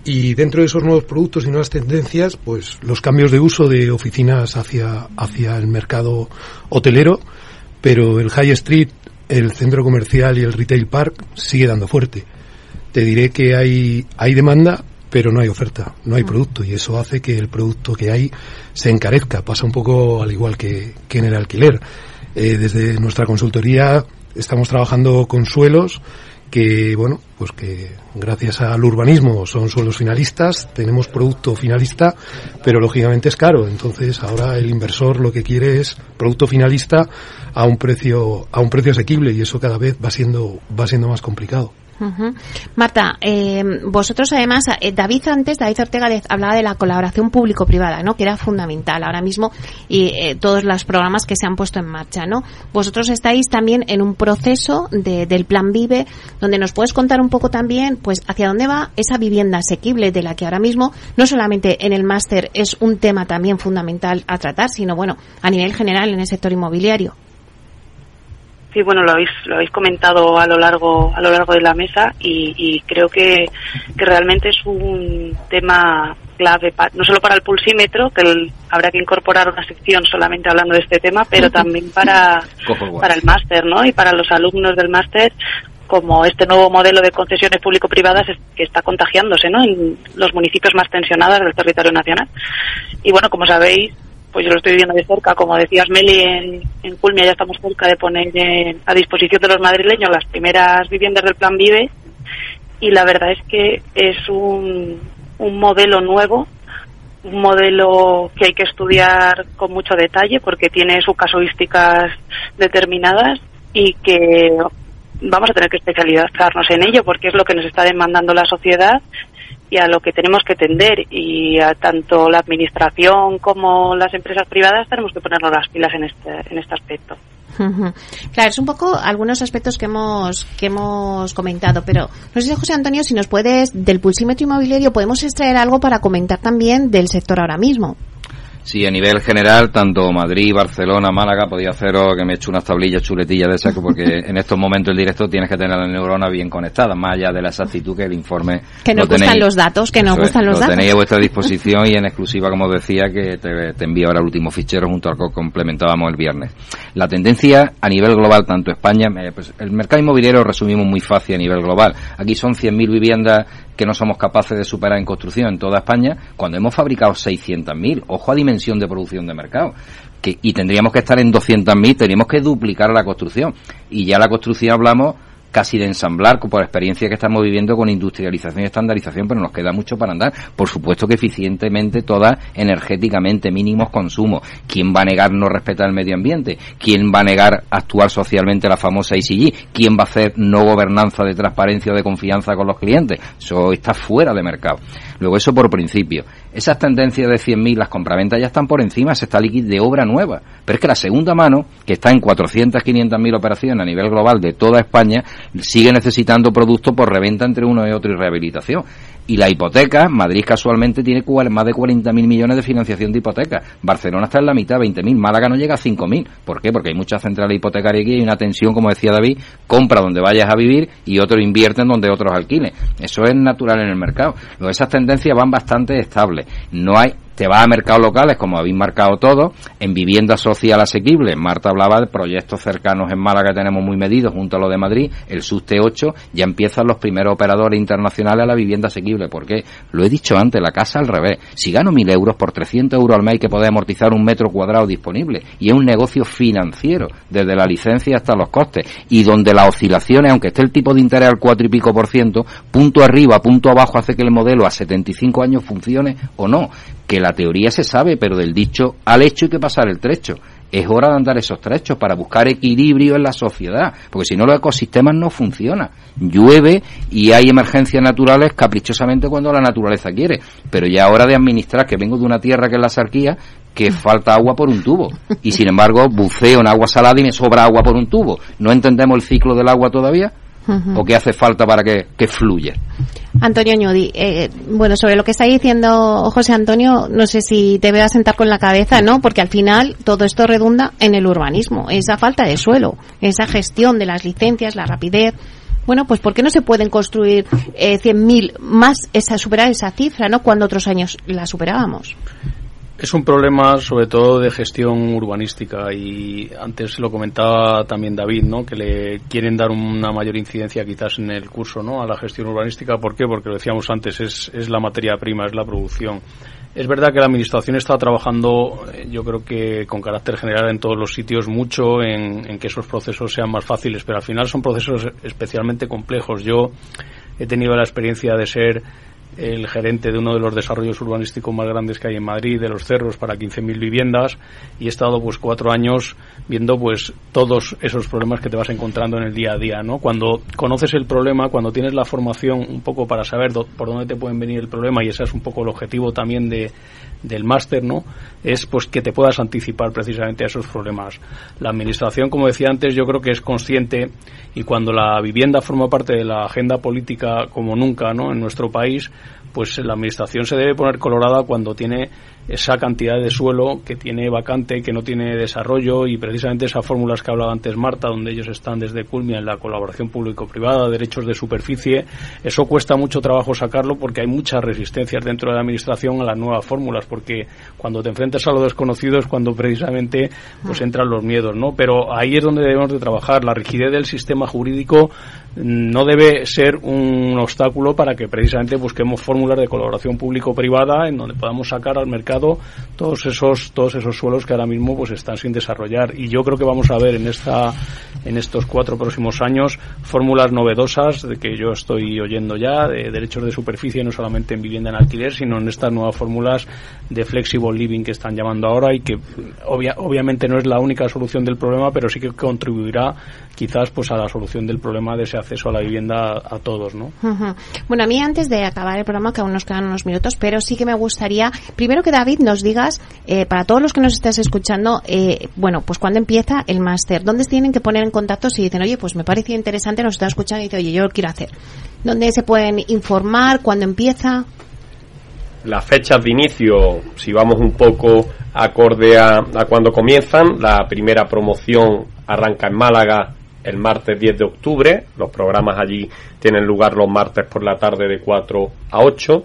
Y dentro de esos nuevos productos y nuevas tendencias, pues los cambios de uso de oficinas hacia, hacia el mercado hotelero, pero el high street, el centro comercial y el retail park sigue dando fuerte. Te diré que hay, hay demanda, pero no hay oferta, no hay mm. producto y eso hace que el producto que hay se encarezca. Pasa un poco al igual que, en el alquiler. Eh, desde nuestra consultoría estamos trabajando con suelos que, bueno, pues que gracias al urbanismo son suelos finalistas, tenemos producto finalista, pero lógicamente es caro. Entonces ahora el inversor lo que quiere es producto finalista a un precio, a un precio asequible y eso cada vez va siendo, va siendo más complicado. Marta, eh, vosotros además, eh, David antes, David Ortega hablaba de la colaboración público-privada, ¿no? Que era fundamental ahora mismo y eh, todos los programas que se han puesto en marcha, ¿no? Vosotros estáis también en un proceso de, del Plan Vive, donde nos puedes contar un poco también, pues, hacia dónde va esa vivienda asequible de la que ahora mismo no solamente en el máster es un tema también fundamental a tratar, sino bueno, a nivel general en el sector inmobiliario. Sí, bueno, lo habéis, lo habéis comentado a lo largo, a lo largo de la mesa y, creo que, que, realmente es un tema clave, no solo para el pulsímetro, que habrá que incorporar una sección solamente hablando de este tema, pero también para, para el máster, ¿no? Y para los alumnos del máster, como este nuevo modelo de concesiones público-privadas que está contagiándose, ¿no? En los municipios más tensionados del territorio nacional. Y bueno, como sabéis, pues yo lo estoy viendo de cerca, como decías Meli, en, en Culmia ya estamos cerca de poner a disposición de los madrileños las primeras viviendas del Plan Vive. Y la verdad es que es un, un modelo nuevo, un modelo que hay que estudiar con mucho detalle porque tiene sus casuísticas determinadas y que vamos a tener que especializarnos en ello porque es lo que nos está demandando la sociedad y a lo que tenemos que tender y a tanto la administración como las empresas privadas tenemos que ponernos las pilas en este, en este aspecto. Claro, es un poco algunos aspectos que hemos que hemos comentado, pero no sé, José Antonio, si nos puedes, del pulsímetro inmobiliario, podemos extraer algo para comentar también del sector ahora mismo. Sí, a nivel general, tanto Madrid, Barcelona, Málaga, podía haceros que me he hecho unas tablillas chuletillas de saco, porque en estos momentos el directo tienes que tener la neurona bien conectada, más allá de la exactitud que el informe. Que nos gustan los datos, que nos gustan los lo datos. tenéis a vuestra disposición y en exclusiva, como decía, que te, te envío ahora el último fichero junto al que complementábamos el viernes. La tendencia a nivel global, tanto España, pues el mercado inmobiliario resumimos muy fácil a nivel global. Aquí son 100.000 viviendas que no somos capaces de superar en construcción en toda España, cuando hemos fabricado 600.000. Ojo a dimensión de producción de mercado. Que, y tendríamos que estar en 200.000, tendríamos que duplicar la construcción. Y ya la construcción hablamos casi de ensamblar por experiencia que estamos viviendo con industrialización y estandarización, pero nos queda mucho para andar. Por supuesto que eficientemente todas energéticamente, mínimos consumos. ¿Quién va a negar no respetar el medio ambiente? ¿Quién va a negar actuar socialmente la famosa ICG? ¿Quién va a hacer no gobernanza de transparencia o de confianza con los clientes? Eso está fuera de mercado. Luego eso por principio. Esas tendencias de 100.000, las compraventas ya están por encima, se está liquid de obra nueva. Pero es que la segunda mano, que está en 400, 500.000 operaciones a nivel global de toda España, sigue necesitando productos por reventa entre uno y otro y rehabilitación. Y la hipoteca, Madrid casualmente tiene más de 40.000 millones de financiación de hipoteca. Barcelona está en la mitad, 20.000. Málaga no llega a 5.000. ¿Por qué? Porque hay muchas centrales hipotecarias aquí y hay una tensión, como decía David, compra donde vayas a vivir y otro invierte en donde otros alquilen. Eso es natural en el mercado. Esas tendencias van bastante estables. No hay te vas a mercados locales, como habéis marcado todo, en vivienda social asequible. Marta hablaba de proyectos cercanos en Málaga que tenemos muy medidos junto a lo de Madrid. El SUSTE 8 ya empiezan los primeros operadores internacionales a la vivienda asequible. porque Lo he dicho antes, la casa al revés. Si gano mil euros por 300 euros al mes que poder amortizar un metro cuadrado disponible. Y es un negocio financiero, desde la licencia hasta los costes. Y donde las oscilaciones, aunque esté el tipo de interés al cuatro y pico por ciento, punto arriba, punto abajo hace que el modelo a 75 años funcione o no que la teoría se sabe, pero del dicho al hecho hay que pasar el trecho. Es hora de andar esos trechos para buscar equilibrio en la sociedad, porque si no los ecosistemas no funcionan. Llueve y hay emergencias naturales caprichosamente cuando la naturaleza quiere, pero ya hora de administrar, que vengo de una tierra que es la sarquía, que falta agua por un tubo. Y sin embargo, buceo en agua salada y me sobra agua por un tubo. ¿No entendemos el ciclo del agua todavía? ¿O qué hace falta para que, que fluya? Antonio Ñudi, eh, bueno, sobre lo que está diciendo José Antonio, no sé si te voy a sentar con la cabeza, ¿no? Porque al final todo esto redunda en el urbanismo, esa falta de suelo, esa gestión de las licencias, la rapidez. Bueno, pues ¿por qué no se pueden construir eh, 100.000 más, esa, superar esa cifra, ¿no? Cuando otros años la superábamos. Es un problema sobre todo de gestión urbanística y antes lo comentaba también David, ¿no? Que le quieren dar una mayor incidencia quizás en el curso, ¿no? A la gestión urbanística. ¿Por qué? Porque lo decíamos antes, es, es la materia prima, es la producción. Es verdad que la Administración está trabajando, eh, yo creo que con carácter general en todos los sitios, mucho en, en, que esos procesos sean más fáciles, pero al final son procesos especialmente complejos. Yo he tenido la experiencia de ser el gerente de uno de los desarrollos urbanísticos más grandes que hay en Madrid, de los cerros, para 15.000 viviendas, y he estado pues cuatro años viendo pues todos esos problemas que te vas encontrando en el día a día, ¿no? Cuando conoces el problema, cuando tienes la formación un poco para saber por dónde te pueden venir el problema, y ese es un poco el objetivo también de, del máster, ¿no? Es pues que te puedas anticipar precisamente a esos problemas. La administración, como decía antes, yo creo que es consciente y cuando la vivienda forma parte de la agenda política como nunca, ¿no? En nuestro país, pues la administración se debe poner colorada cuando tiene esa cantidad de suelo que tiene vacante, que no tiene desarrollo y precisamente esas fórmulas que hablaba antes Marta, donde ellos están desde Culmia en la colaboración público-privada, derechos de superficie, eso cuesta mucho trabajo sacarlo porque hay muchas resistencias dentro de la administración a las nuevas fórmulas, porque cuando te enfrentas a lo desconocido es cuando precisamente pues entran los miedos, ¿no? Pero ahí es donde debemos de trabajar. La rigidez del sistema jurídico no debe ser un obstáculo para que precisamente busquemos fórmulas de colaboración público-privada en donde podamos sacar al mercado todos esos todos esos suelos que ahora mismo pues están sin desarrollar y yo creo que vamos a ver en esta en estos cuatro próximos años fórmulas novedosas de que yo estoy oyendo ya de derechos de superficie no solamente en vivienda en alquiler sino en estas nuevas fórmulas de flexible living que están llamando ahora y que obviamente no es la única solución del problema pero sí que contribuirá quizás pues a la solución del problema de ese acceso a la vivienda a todos, ¿no? Bueno, a mí antes de acabar el programa, que aún nos quedan unos minutos, pero sí que me gustaría, primero que David nos digas, eh, para todos los que nos estés escuchando, eh, bueno, pues cuándo empieza el máster, dónde tienen que poner en contacto si dicen, oye, pues me parecía interesante, nos está escuchando y dice, oye, yo lo quiero hacer. ¿Dónde se pueden informar? ¿Cuándo empieza? Las fechas de inicio, si vamos un poco acorde a, a cuando comienzan, la primera promoción arranca en Málaga el martes 10 de octubre. Los programas allí tienen lugar los martes por la tarde de 4 a 8.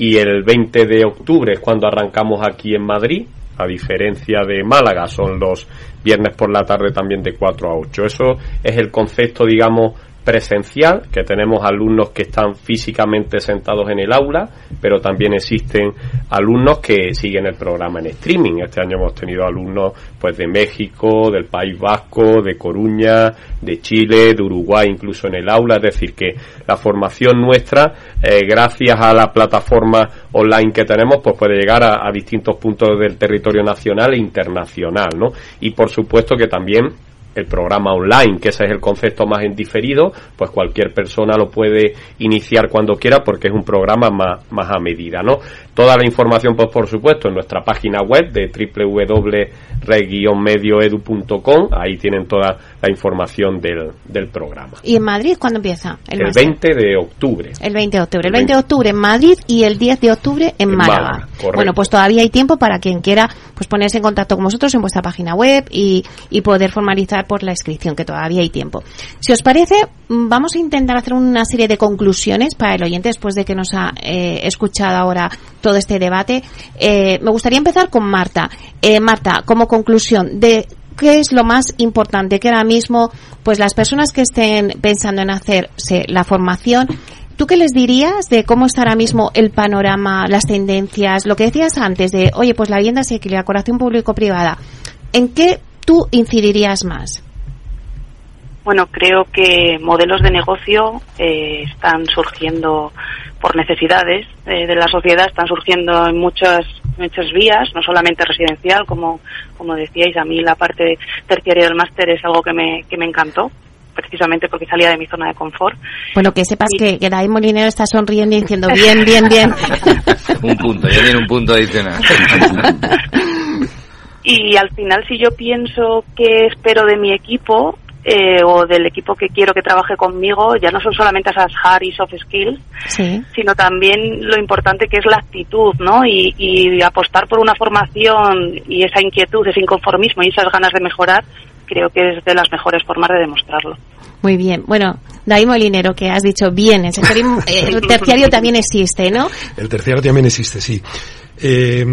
Y el 20 de octubre es cuando arrancamos aquí en Madrid. A diferencia de Málaga, son los viernes por la tarde también de 4 a 8. Eso es el concepto, digamos, presencial, que tenemos alumnos que están físicamente sentados en el aula, pero también existen alumnos que siguen el programa en streaming. Este año hemos tenido alumnos pues de México, del País Vasco, de Coruña, de Chile, de Uruguay, incluso en el aula, es decir, que la formación nuestra, eh, gracias a la plataforma online que tenemos, pues puede llegar a, a distintos puntos del territorio nacional e internacional, ¿no? Y por supuesto que también el programa online, que ese es el concepto más en diferido, pues cualquier persona lo puede iniciar cuando quiera porque es un programa más, más a medida, ¿no? Toda la información, pues por supuesto, en nuestra página web de www.red-medioedu.com, ahí tienen toda la información del, del programa. ¿Y en Madrid cuándo empieza? El, el 20 de octubre. El 20 de octubre. El 20 de octubre en Madrid y el 10 de octubre en, en Málaga. Málaga bueno, pues todavía hay tiempo para quien quiera pues ponerse en contacto con vosotros en vuestra página web y, y poder formalizar por la inscripción, que todavía hay tiempo. Si os parece, vamos a intentar hacer una serie de conclusiones para el oyente después de que nos ha eh, escuchado ahora todo este debate. Eh, me gustaría empezar con Marta. Eh, Marta, como conclusión de qué es lo más importante que ahora mismo, pues las personas que estén pensando en hacerse la formación, ¿Tú qué les dirías de cómo está ahora mismo el panorama, las tendencias, lo que decías antes de, oye, pues la vivienda asequible, la colaboración público-privada? ¿En qué tú incidirías más? Bueno, creo que modelos de negocio eh, están surgiendo por necesidades eh, de la sociedad, están surgiendo en muchas muchas vías, no solamente residencial, como, como decíais, a mí la parte terciaria del máster es algo que me, que me encantó, precisamente porque salía de mi zona de confort. Bueno, que sepas y... que, que David Molinero está sonriendo y diciendo bien, bien, bien. un punto, ya tiene un punto adicional. y al final, si yo pienso que espero de mi equipo, eh, o del equipo que quiero que trabaje conmigo, ya no son solamente esas hard y soft skills, sí. sino también lo importante que es la actitud, ¿no? Y, y, apostar por una formación y esa inquietud, ese inconformismo y esas ganas de mejorar, creo que es de las mejores formas de demostrarlo. Muy bien. Bueno, David Molinero, que has dicho bien, el sector el terciario también existe, ¿no? El terciario también existe, sí. Eh,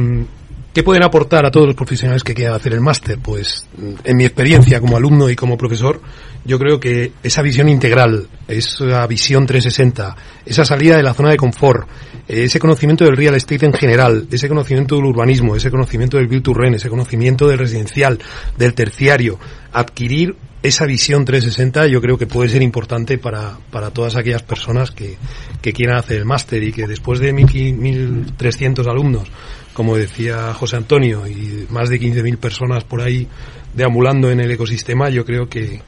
¿Qué pueden aportar a todos los profesionales que quieran hacer el máster? Pues en mi experiencia como alumno y como profesor, yo creo que esa visión integral, esa visión 360, esa salida de la zona de confort, ese conocimiento del real estate en general, ese conocimiento del urbanismo, ese conocimiento del build to rent, ese conocimiento del residencial, del terciario, adquirir esa visión 360 yo creo que puede ser importante para, para todas aquellas personas que, que quieran hacer el máster y que después de 1.300 alumnos como decía José Antonio, y más de 15.000 personas por ahí deambulando en el ecosistema, yo creo que,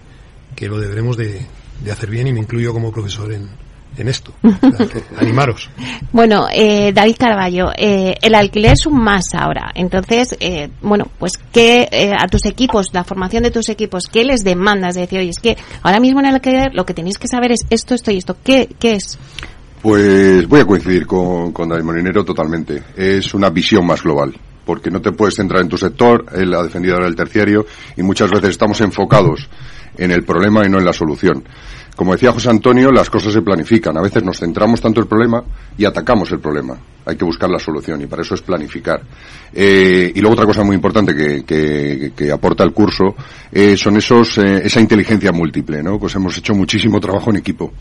que lo deberemos de, de, hacer bien y me incluyo como profesor en, en esto. Animaros. Bueno, eh, David Carballo, eh, el alquiler es un más ahora. Entonces, eh, bueno, pues que eh, a tus equipos, la formación de tus equipos, ¿qué les demandas? De decir, oye, es que ahora mismo en el alquiler lo que tenéis que saber es esto, esto y esto. ¿Qué, qué es? Pues voy a coincidir con, con David Molinero totalmente. Es una visión más global, porque no te puedes centrar en tu sector, él ha defendido ahora el terciario, y muchas veces estamos enfocados en el problema y no en la solución. Como decía José Antonio, las cosas se planifican. A veces nos centramos tanto en el problema y atacamos el problema. Hay que buscar la solución y para eso es planificar. Eh, y luego otra cosa muy importante que, que, que aporta el curso eh, son esos, eh, esa inteligencia múltiple, ¿no? Pues hemos hecho muchísimo trabajo en equipo.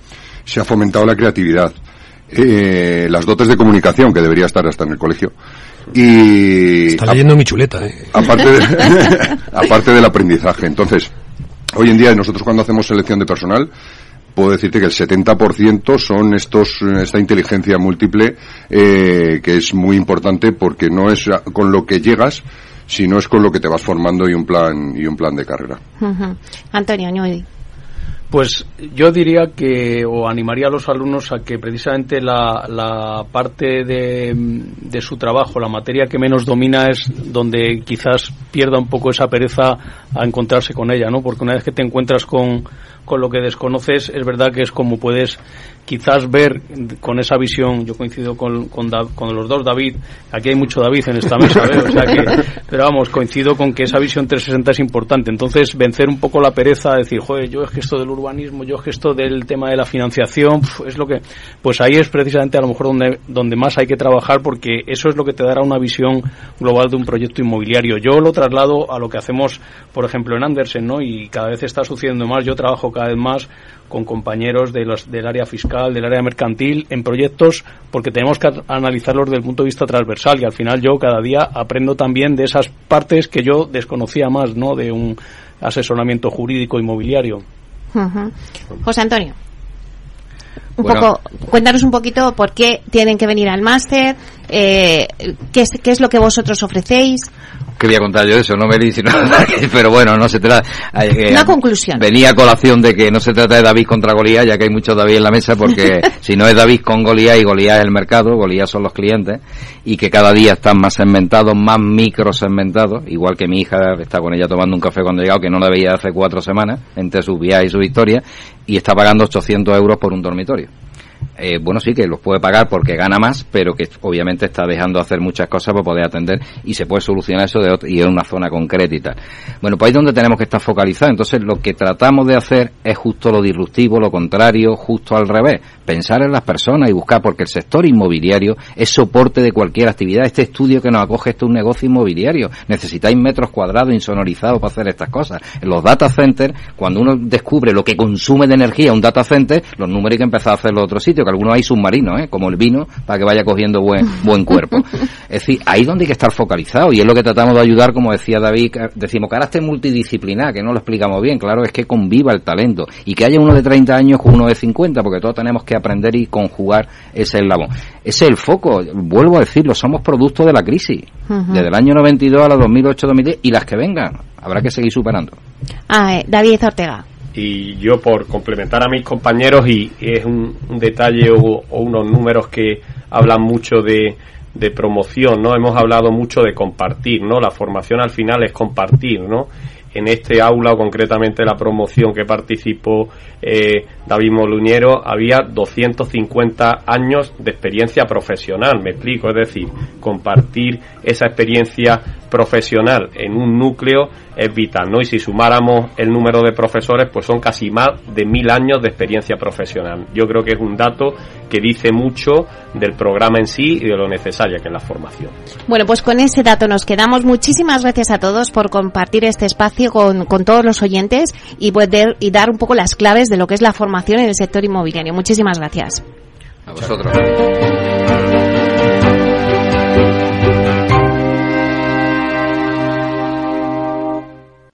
Se ha fomentado la creatividad. Eh, las dotes de comunicación que debería estar hasta en el colegio y está leyendo mi chuleta eh. aparte de, aparte del aprendizaje entonces hoy en día nosotros cuando hacemos selección de personal puedo decirte que el 70% son estos esta inteligencia múltiple eh, que es muy importante porque no es con lo que llegas sino es con lo que te vas formando y un plan y un plan de carrera uh -huh. Antonio pues yo diría que, o animaría a los alumnos a que precisamente la, la parte de, de, su trabajo, la materia que menos domina es donde quizás pierda un poco esa pereza a encontrarse con ella, ¿no? Porque una vez que te encuentras con, con lo que desconoces, es verdad que es como puedes quizás ver con esa visión, yo coincido con, con, con, los dos David, aquí hay mucho David en esta mesa, ¿eh? o sea que, pero vamos, coincido con que esa visión 360 es importante, entonces vencer un poco la pereza, decir, joder, yo es que esto del urbanismo, yo es que esto del tema de la financiación, es lo que, pues ahí es precisamente a lo mejor donde, donde más hay que trabajar porque eso es lo que te dará una visión global de un proyecto inmobiliario. Yo lo traslado a lo que hacemos, por ejemplo, en Andersen, ¿no? Y cada vez está sucediendo más. Yo trabajo cada vez más con compañeros de los, del área fiscal, del área mercantil, en proyectos, porque tenemos que analizarlos desde el punto de vista transversal. Y al final yo cada día aprendo también de esas partes que yo desconocía más, ¿no? De un asesoramiento jurídico inmobiliario. José Antonio. Un poco, cuéntanos un poquito por qué tienen que venir al máster, eh, qué, es, qué es lo que vosotros ofrecéis. ¿Qué voy a contar yo eso? No me di, sino, pero bueno, no se trata. Eh, Una conclusión. Venía a colación de que no se trata de David contra Golías, ya que hay muchos David en la mesa, porque si no es David con Golías y Golías es el mercado, Golías son los clientes, y que cada día están más segmentados, más micro segmentados, igual que mi hija está con ella tomando un café cuando he llegado, que no la veía hace cuatro semanas, entre sus viajes y su historia, y está pagando 800 euros por un dormitorio. Eh, bueno, sí que los puede pagar porque gana más, pero que obviamente está dejando de hacer muchas cosas para poder atender y se puede solucionar eso de y en una zona concreta. Bueno, pues ahí es donde tenemos que estar focalizados. Entonces, lo que tratamos de hacer es justo lo disruptivo, lo contrario, justo al revés. Pensar en las personas y buscar, porque el sector inmobiliario es soporte de cualquier actividad. Este estudio que nos acoge esto es un negocio inmobiliario. Necesitáis metros cuadrados insonorizados para hacer estas cosas. En los data centers, cuando uno descubre lo que consume de energía un data center, los números hay que empezar a hacerlo otros sitios, que algunos hay submarinos, ¿eh? como el vino, para que vaya cogiendo buen, buen cuerpo. Es decir, ahí donde hay que estar focalizado y es lo que tratamos de ayudar, como decía David, decimos carácter multidisciplinar, que no lo explicamos bien, claro, es que conviva el talento y que haya uno de 30 años con uno de 50, porque todos tenemos que aprender y conjugar ese eslabón. Ese es el foco, vuelvo a decirlo, somos producto de la crisis, desde el año 92 a la 2008-2010 y las que vengan, habrá que seguir superando. Ah, eh, David Ortega y yo por complementar a mis compañeros y es un, detalle o, unos números que hablan mucho de, de promoción, ¿no? Hemos hablado mucho de compartir, ¿no? La formación al final es compartir, ¿no? En este aula o concretamente la promoción que participó eh, David Moluñero había 250 años de experiencia profesional, me explico, es decir, compartir esa experiencia profesional en un núcleo es vital, ¿no? Y si sumáramos el número de profesores, pues son casi más de mil años de experiencia profesional. Yo creo que es un dato que dice mucho del programa en sí y de lo necesaria que es la formación. Bueno, pues con ese dato nos quedamos. Muchísimas gracias a todos por compartir este espacio con, con todos los oyentes y poder y dar un poco las claves de lo que es la formación en el sector inmobiliario. Muchísimas gracias. A vosotros.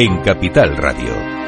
en Capital Radio.